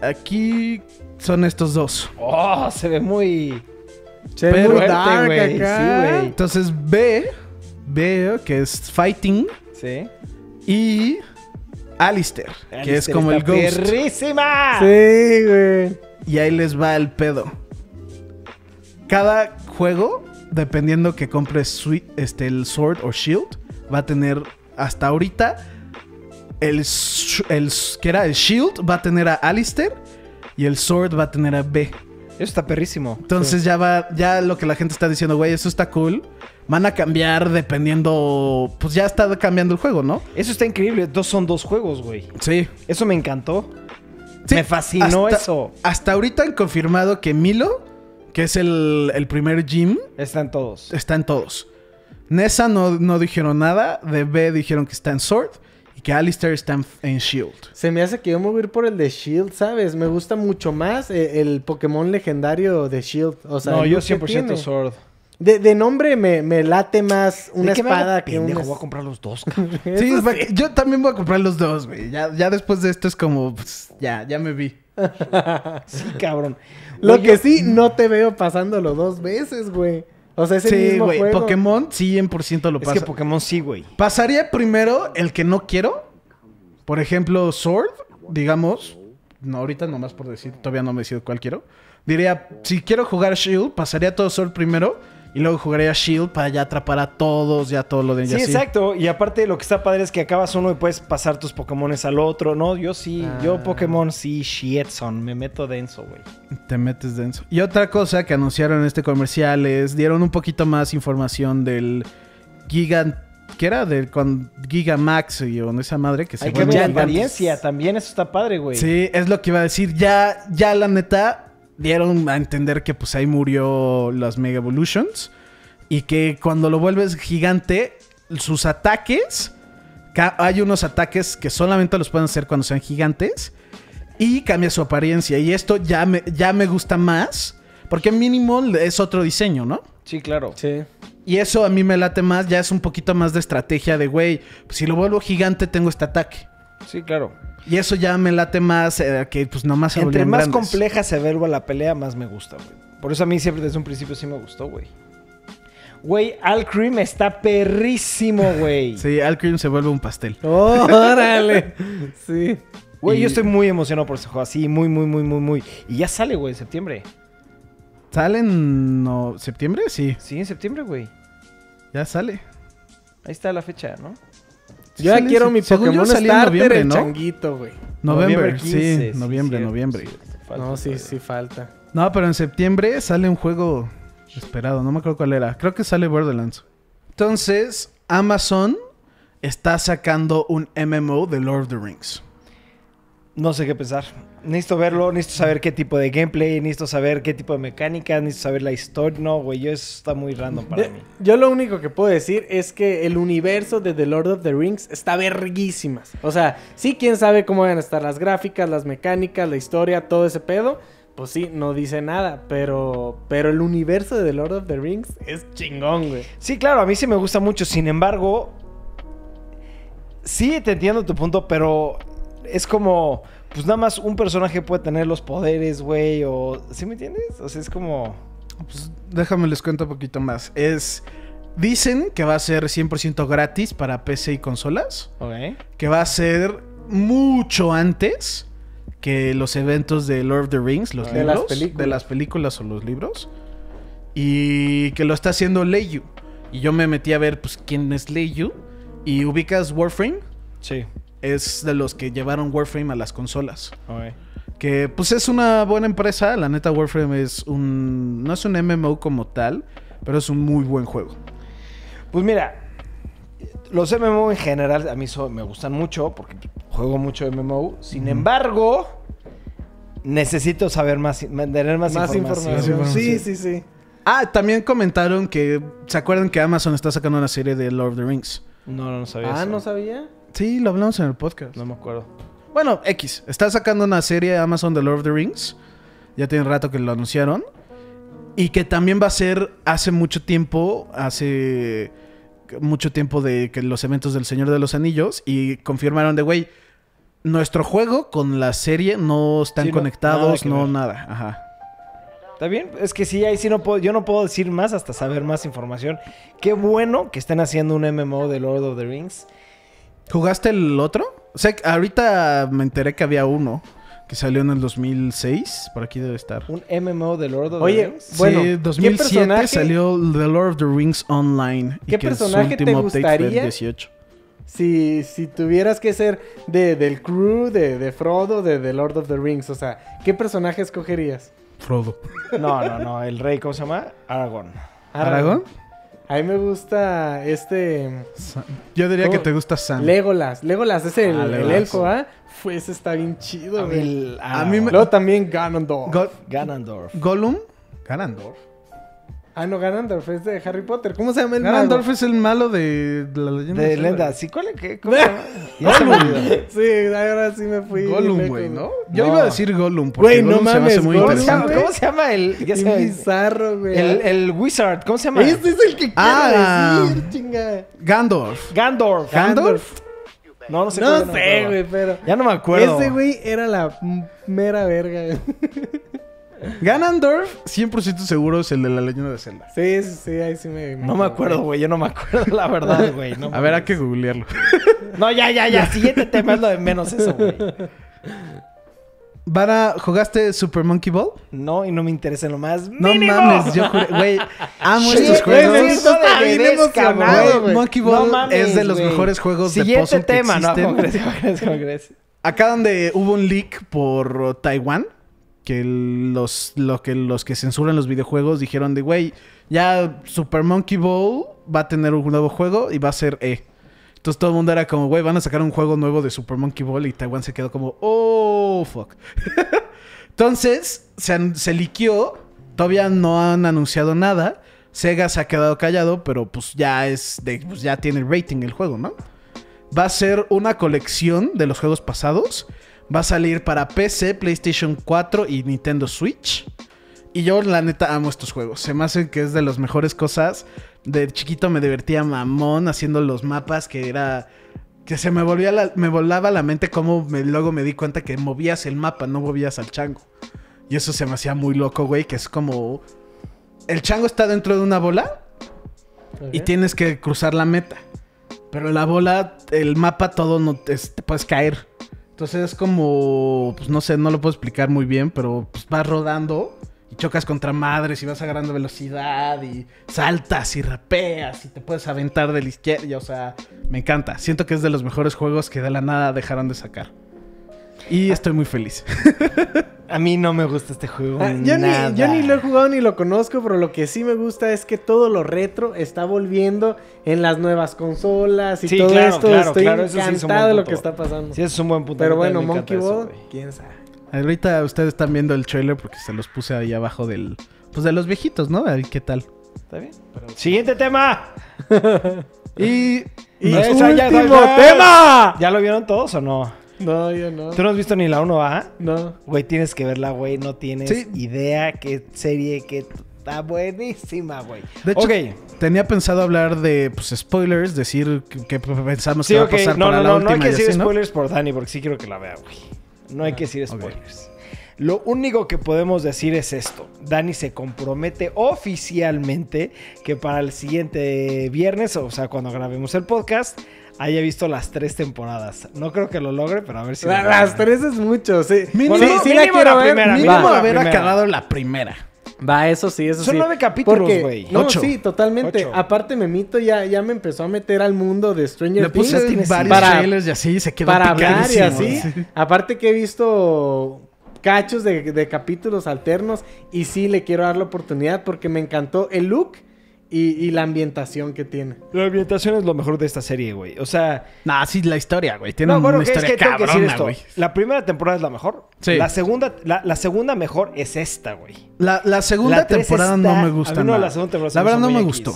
Aquí son estos dos. Oh, se ve muy. Se ve muy dark acá. sí. Entonces B, B, que es Fighting, Sí. y Alistair, que es como el Ghost. ¡Perrísima! Sí, güey. Y ahí les va el pedo. Cada juego, dependiendo que compres este, el Sword o Shield, va a tener hasta ahorita el, el que era el Shield va a tener a Alistair y el Sword va a tener a B. Eso está perrísimo. Entonces ya va, ya lo que la gente está diciendo, güey, eso está cool. van a cambiar dependiendo. Pues ya está cambiando el juego, ¿no? Eso está increíble. Dos son dos juegos, güey. Sí. Eso me encantó. Sí, Me fascinó hasta- eso. Hasta ahorita han confirmado que Milo, que es el, el primer gym, Están todos. está en todos. Nessa no, no dijeron nada. De B dijeron que está en Sword. Que Alistair está en, en Shield. Se me hace que yo me voy a ir por el de Shield, ¿sabes? Me gusta mucho más eh, el Pokémon legendario de Shield. O sea, no, yo look que 100% tiene. Sword. De, de nombre me, me late más una ¿De qué me hago espada que pendejo? un... Voy a comprar los dos. Sí, va- yo también voy a comprar los dos, güey. Ya, ya después de esto es como, pues, ya, ya me vi. Sí, cabrón. Lo que sí, no te veo pasándolo dos veces, güey. O sea, es el Sí, mismo güey. juego. Pokémon 100% lo Es pasa. que Pokémon sí, güey. Pasaría primero el que no quiero. Por ejemplo, Sword, digamos. No, ahorita nomás por decir, todavía no me decido cuál quiero. Diría, si quiero jugar Shield, pasaría todo Sword primero. Y luego jugaría Shield para ya atrapar a todos, ya todo lo de Sí, así. exacto. Y aparte lo que está padre es que acabas uno y puedes pasar tus Pokémones al otro. No, yo sí. Yo Ah. Pokémon sí, Shietson. Me meto denso, güey. Te metes denso. Y otra cosa que anunciaron en este comercial es, dieron un poquito más información del Giga... ¿Qué era? Del con Gigamax y o esa madre que se Hay que ver la apariencia. También eso está padre, güey. Sí, es lo que iba a decir. Ya, ya la neta, dieron a entender que pues ahí murió las Mega Evolutions. Y que cuando lo vuelves gigante, sus ataques. Hay unos ataques que solamente los pueden hacer cuando sean gigantes. Y cambia su apariencia. Y esto ya me, ya me gusta más. Porque mínimo es otro diseño, ¿no? Sí, claro. Sí. Y eso a mí me late más. Ya es un poquito más de estrategia de, güey, pues, si lo vuelvo gigante tengo este ataque. Sí, claro. Y eso ya me late más eh, que pues nomás se Entre más grandes. compleja se vuelva la pelea, más me gusta, güey. Por eso a mí siempre desde un principio sí me gustó, güey. Güey, Alcrim está perrísimo, güey. Sí, Alcrim se vuelve un pastel. Oh, órale. sí. Güey, Y- yo estoy muy emocionado por este juego. Así, muy, muy, muy, muy, muy. Y ya sale, güey, en septiembre. ¿Sale en no, septiembre? Sí, Sí, en septiembre, güey. ya sale. Ahí está la fecha, ¿no? Yo ya quiero mi Pokémon en Starter, noviembre, el ¿no? changuito, güey. Noviembre, 15, sí, noviembre, cierto, noviembre. Falta No, sí, todavía. sí falta. No, pero en septiembre sale un juego esperado, no me acuerdo cuál era. Creo que sale Borderlands. Entonces, Amazon está sacando un MMO de Lord of the Rings. No sé qué pensar. Necesito verlo, necesito saber qué tipo de gameplay, necesito saber qué tipo de mecánica, necesito saber la historia. No, güey, yo eso está muy random para mí. yo lo único que puedo decir es que el universo de The Lord of the Rings está verguísimas. O sea, sí, quién sabe cómo van a estar las gráficas, las mecánicas, la historia, todo ese pedo. Pues sí, no dice nada, pero pero el universo de The Lord of the Rings es chingón, güey. Sí, claro, a mí sí me gusta mucho. Sin embargo, sí te entiendo tu punto, pero es como, pues nada más un personaje puede tener los poderes, güey, o... ¿Sí me entiendes? O sea, es como... Pues déjame les cuento un poquito más. Es dicen que va a ser 100% gratis para PC y consolas, Ok. que va a ser mucho antes que los eventos de Lord of the Rings, los. De las libros, películas. de las películas o los libros, y que lo está haciendo Leiyu. Y yo me metí a ver pues quién es Leiyu y ubicas Warframe, Sí. Es de los que llevaron Warframe a las consolas. Que pues es una buena empresa. La neta, Warframe es un. No es un MMO como tal, pero es un muy buen juego. Pues mira, los MMO en general a mí so- me gustan mucho porque juego mucho MMO. Sin embargo, necesito saber más, tener más, Más información. Sí, información. sí, sí. Ah, también comentaron que. ¿Se acuerdan que Amazon está sacando una serie de Lord of the Rings? No, no, no sabía Ah, eso. no sabía. Sí, lo hablamos en el podcast. No me acuerdo. Bueno, X. Está sacando una serie Amazon de Lord of the Rings. Ya tiene rato que lo anunciaron. Y que también va a ser hace mucho tiempo, hace mucho tiempo de que los eventos del Señor de los Anillos. Y confirmaron de, güey, nuestro juego con la serie no están Sí, no, conectados, nada no ver. nada. Ajá. ¿Está bien? Es que sí, ahí sí no puedo, yo no puedo decir más hasta saber más información. Qué bueno que estén haciendo un MMO de Lord of the Rings. ¿Jugaste el otro? O sea, ahorita me enteré que había uno que salió en el 2006. Por aquí debe estar. Un MMO de Lord of the Oye, Rings. Bueno, sí, ¿qué 2007 personaje- salió The Lord of the Rings Online. y ¿Qué su personaje te gustaría? 18. Si, si tuvieras que ser de, del crew de, de Frodo, de The Lord of the Rings, o sea, ¿qué personaje escogerías? Frodo. No, no, no. El rey, ¿cómo se llama? Aragorn. ¿Aragón? A mí me gusta este. Yo diría que te gusta Sam. Legolas. Legolas es el, Ah, el elfo, ¿ah? Fue, ese está bien chido, A güey. mí, A mí me- Luego también Ganondorf. Go- Ganondorf. Gollum. Ganondorf. Ah, no, Ganondorf es de Harry Potter. ¿Cómo se llama el Ganondorf es el malo de, de la leyenda. De Zelda. Lenda. ¿Sí? ¿Cuál es? ¿Qué? ¿Cómo olvidó. Sí, ahora sí me fui. Gollum, güey, ¿no? Yo No. iba a decir Gollum porque Güey, no Gollum se me hace muy Gollum, ¿Cómo se llama- interesante. ¿Cómo se llama el...? Ya bizarro, güey. el, el Wizard. ¿Cómo se llama? Este es el que quiero Ah. decir, chinga. Gandorf. Gandorf. ¿Gandorf? No, no sé. No sé, güey, pero... Ya no me acuerdo. Ese güey era la mera verga. Ganondorf, 100% seguro es el de la leyenda de Zelda. Sí, sí, sí, ahí sí me... No me acuerdo, güey. Yo no me acuerdo, la verdad, güey. No A ver, hay que googlearlo. No, ya, ya, ya. Siguiente tema es lo de menos eso, güey. Vara, ¿jugaste Super Monkey Ball? No, y no me interesa en lo más No mínimo. mames, yo juré, güey, amo Sí, estos juegos. de. Güey, Monkey Ball No mames, es de los mejores juegos de Siguiente puzzle que tema, no, existen. ¿cómo crees? ¿Cómo crees? ¿Cómo crees? Acá donde hubo un leak por Taiwán, que los, lo que los que censuran los videojuegos dijeron de, güey, ya Super Monkey Ball va a tener un nuevo juego y va a ser E. Entonces todo el mundo era como, güey, van a sacar un juego nuevo de Super Monkey Ball y Taiwán se quedó como, oh, fuck. Entonces, se, se liqueó, todavía no han anunciado nada. Sega se ha quedado callado, pero pues ya es de, pues ya tiene rating el juego, ¿no? Va a ser una colección de los juegos pasados. Va a salir para PC, PlayStation 4 y Nintendo Switch. Y yo, la neta, amo estos juegos. Se me hacen que es de las mejores cosas. De chiquito me divertía mamón haciendo los mapas que era. Que se me volvía la- me volaba la mente como me, luego me di cuenta que movías el mapa, no movías al chango. Y eso se me hacía muy loco, güey, que es como... El chango está dentro de una bola y tienes que cruzar la meta. Pero la bola, el mapa, todo no te puedes caer. Entonces es como, pues no sé, no lo puedo explicar muy bien, pero pues vas rodando y chocas contra madres y vas agarrando velocidad y saltas y rapeas y te puedes aventar de la izquierda. O sea, me encanta. Siento que es de los mejores juegos que de la nada dejaron de sacar. Y estoy muy feliz. A mí no me gusta este juego. Ah, yo, nada. ni, yo ni lo he jugado ni lo conozco, pero lo que sí me gusta es que todo lo retro está volviendo en las nuevas consolas y Sí, todo claro, esto. claro, Estoy claro, eso sí es un encantado de lo que está pasando. Sí, es un buen punto. pero bueno, Monkey Ball, quién sabe. Ahorita ustedes están viendo el trailer porque se los puse ahí abajo del... Pues de los viejitos, ¿no? A ver qué tal. ¿Está bien? Siguiente tema. Y... Y último ya- tema. ¿Ya lo vieron todos o no? No, yo no. ¿Tú no has visto ni la 1 A? No. Güey, tienes que verla, güey. No tienes Sí. idea qué serie que está buenísima, güey. De hecho, tenía pensado hablar de pues, spoilers, decir que, que pensamos Sí, que va ok. a pasar No, para no, la no. última No hay que decir spoilers por Dani porque sí quiero que la vea, güey. No hay que decir spoilers. Lo único que podemos decir es esto. Dani se compromete oficialmente que para el siguiente viernes, o sea, cuando grabemos el podcast, haya visto las tres temporadas. No creo que lo logre, pero a ver si... lo La- logra. las tres es mucho, sí. Mínimo- sí, sí la mínimo quiero la ver. primera, Mínimo Va. haber La acabado la primera. Va, eso sí, eso Son sí. nueve capítulos, güey. No, Ocho. sí, totalmente. Ocho. Aparte, Memito ya, ya me empezó a meter al mundo de Stranger Le Things. puse tienes varios para- trailers y así se quedó para hablar y así. Sí. Aparte que he visto cachos de, de capítulos alternos y sí le quiero dar la oportunidad porque me encantó el look y, y la ambientación que tiene. La ambientación es lo mejor de esta serie, güey. O sea... Nah, sí, la historia, güey. Tiene No, bueno, una que es historia que tengo que decir cabrona, esto. güey. La primera temporada es la mejor. Sí. La segunda, la, la segunda mejor es esta, güey. La, la segunda La temporada está- no me gusta A mí no, nada. la segunda temporada La verdad no me gustó.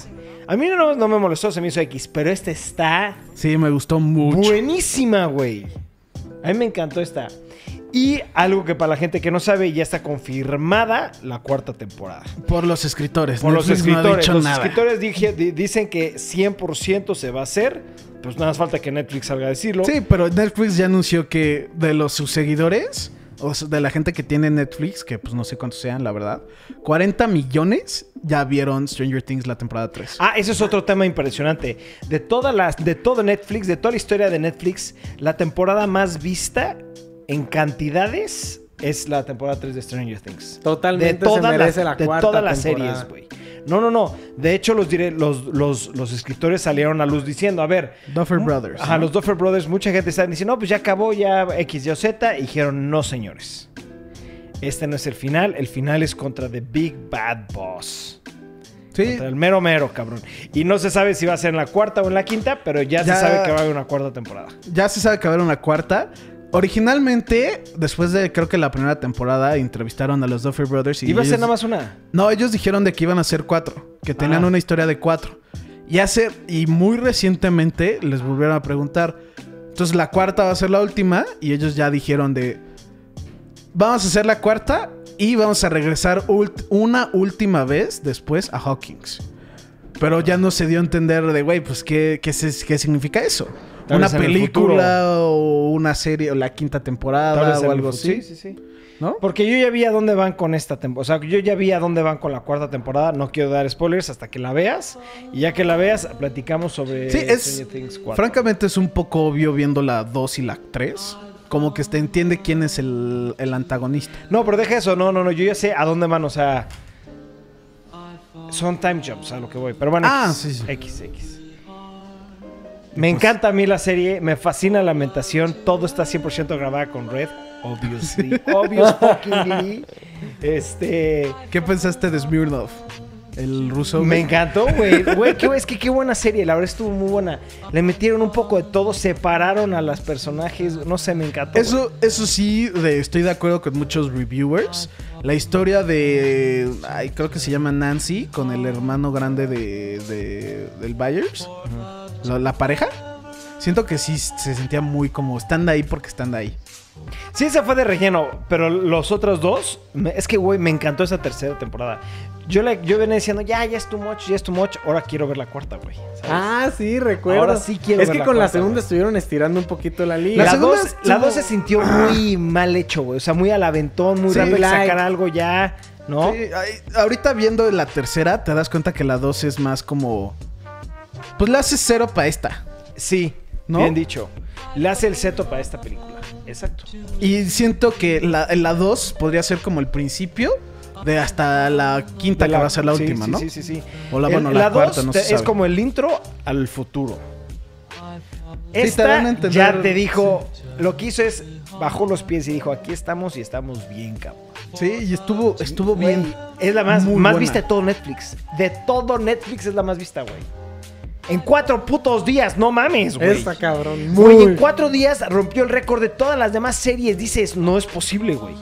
A mí no, no me molestó, se me hizo X. Pero esta está Sí, me gustó mucho. buenísima, güey. A mí me encantó esta. Y algo que para la gente que no sabe, ya está confirmada la cuarta temporada. Por los escritores. Por los Netflix no ha escritores. dicho los nada. escritores dije- di- dicen que 100% se va a hacer. Pues nada más falta que Netflix salga a decirlo. Sí, pero Netflix ya anunció que de los sus seguidores, o sea, de la gente que tiene Netflix, que pues no sé cuántos sean, la verdad, 40 millones ya vieron Stranger Things la temporada 3. Ah, ese es otro tema impresionante. De todas las, de todo Netflix, de toda la historia de Netflix, la temporada más vista en cantidades es la temporada 3 de Stranger Things. Totalmente de todas se merece las, la de cuarta todas las temporada. series, güey. No, no, no. De hecho, los, dire- los, los, los escritores salieron a luz diciendo, a ver, Duffer Brothers. Ajá, ¿no? los Duffer Brothers, mucha gente está diciendo, no, pues ya acabó, ya X, Y o Z. Y dijeron, no, señores. Este no es el final. El final es contra The Big Bad Boss. Sí. Contra el mero mero, cabrón. Y no se sabe si va a ser en la cuarta o en la quinta, pero ya, Ya- se sabe que va a haber una cuarta temporada. Ya se sabe que va a haber una cuarta. Originalmente, después de creo que la primera temporada, entrevistaron a los Duffer Brothers y Iba a ser nada más una. No, ellos dijeron de que iban a ser cuatro, que tenían Ah. una historia de cuatro. Y hace, y muy recientemente les volvieron a preguntar. Entonces la cuarta va a ser la última. Y ellos ya dijeron de. Vamos a hacer la cuarta. Y vamos a regresar una última vez después a Hawkins. Pero ya no se dio a entender de, güey, pues, ¿qué, qué, qué significa eso? Tal ¿Una película o una serie o la quinta temporada o algo así? Sí, sí, sí. ¿No? Porque yo ya vi a dónde van con esta temporada. O sea, yo ya vi a dónde van con la cuarta temporada. No quiero dar spoilers hasta que la veas. Y ya que la veas, platicamos sobre Sí, es. Stranger Things 4. Francamente, es un poco obvio viendo la 2 y la 3. Como que se entiende quién es el, el antagonista. No, pero deja eso. No, no, no. Yo ya sé a dónde van. O sea, son time jumps a lo que voy. Pero bueno, Ah, X, sí, sí. X, X. Me encanta a mí la serie. Me fascina la ambientación. Todo está 100% grabada con Red. Obviously. Obvious fucking Este. ¿Qué pensaste de Smirnov? El ruso. Me encantó, güey. Güey, qué, es que qué buena serie. La verdad estuvo muy buena. Le metieron un poco de todo. Separaron a las personajes. No sé, me encantó. güey. Eso, eso sí, de- estoy de acuerdo con muchos reviewers. La historia de. Ay, creo que se llama Nancy, con el hermano grande de, de- del Byers. la, la pareja. Siento que sí se sentía muy como. Están de ahí porque están de ahí. Sí, se fue de relleno, pero los otros dos, es que, güey, me encantó esa tercera temporada. Yo, le, yo venía diciendo, ya, ya es too much, ya es too much, ahora quiero ver la cuarta, güey. ¿sabes? Ah, sí, recuerdo. Ahora sí quiero Es ver que la con la segunda güey. estuvieron estirando un poquito la liga. la, segunda dos, estuvo- la dos se sintió muy mal hecho, güey. O sea, muy al aventón, muy Sí, rápido like. sacar algo ya, ¿no? Sí, ahorita viendo la tercera, te das cuenta que la 2 es más como. Pues le haces cero para esta. Sí, ¿No? bien dicho. Le hace el seto para esta película. Exacto. Y siento que la, la 2 podría ser como el principio de hasta la quinta que va a ser la sí, última, sí, ¿no? Sí, sí, sí. O la, El- bueno, la, dos cuarta, no te- se Es como el intro al futuro. Esta ya te dijo, lo que hizo es, bajó los pies y dijo, aquí estamos y estamos bien, cabrón. Sí, y estuvo, estuvo Güey, bien. Es la más, más buena. vista de todo Netflix. De todo Netflix es la más vista, güey. En cuatro putos días, no mames, güey. Está cabrón. Güey, Muy. en cuatro días rompió el récord de todas las demás series. Dices, no es posible, güey.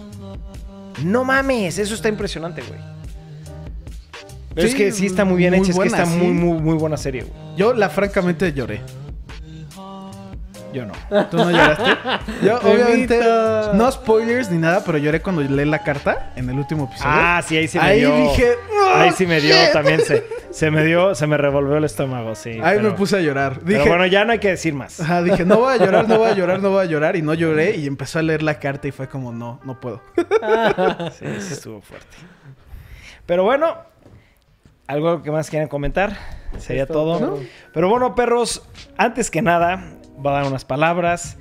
No mames, eso está impresionante, güey. Pero es que sí está muy bien muy hecha, es que está sí. muy, muy, muy buena serie, güey. Yo, la francamente, lloré. Yo no. ¿Tú no lloraste? Yo, obviamente, no spoilers ni nada, pero lloré cuando leí la carta en el último episodio. Ah, sí, ahí sí me Ahí dio. dije, "Oh, Ahí sí me dio shit". también. Se, se me dio, se me revolvió el estómago, sí. Ahí pero- me puse a llorar. Pero bueno, ya no hay que decir más. ajá, dije, no voy a llorar, no voy a llorar, no voy a llorar. Y no lloré. Y empezó a leer la carta y fue como, no, no puedo. Sí, sí estuvo fuerte. Pero bueno, algo que más quieran comentar. Sería todo, todo. ¿no? Pero bueno, perros, antes que nada, voy a dar unas palabras.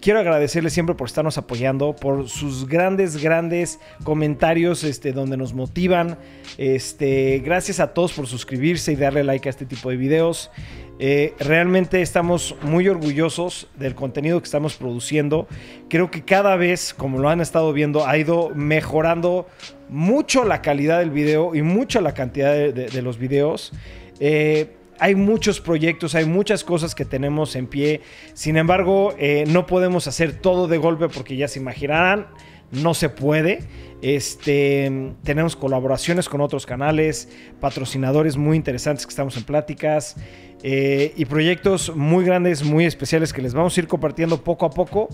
Quiero agradecerles siempre por estarnos apoyando, por sus grandes, grandes comentarios este, donde nos motivan. Este, gracias a todos por suscribirse y darle like a este tipo de videos. Eh, realmente estamos muy orgullosos del contenido que estamos produciendo. Creo que cada vez, como lo han estado viendo, ha ido mejorando mucho la calidad del video y mucho la cantidad de los videos. Eh, hay muchos proyectos, hay muchas cosas que tenemos en pie. Sin embargo, eh, no podemos hacer todo de golpe porque ya se imaginarán, no se puede. Este, tenemos colaboraciones con otros canales, patrocinadores muy interesantes que estamos en pláticas eh, y proyectos muy grandes, muy especiales que les vamos a ir compartiendo poco a poco.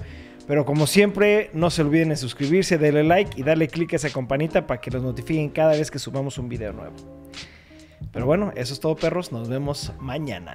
Pero como siempre, no se olviden de suscribirse, darle like y darle click a esa campanita para que los notifiquen cada vez que subamos un video nuevo. Pero bueno, eso es todo perros, nos vemos mañana.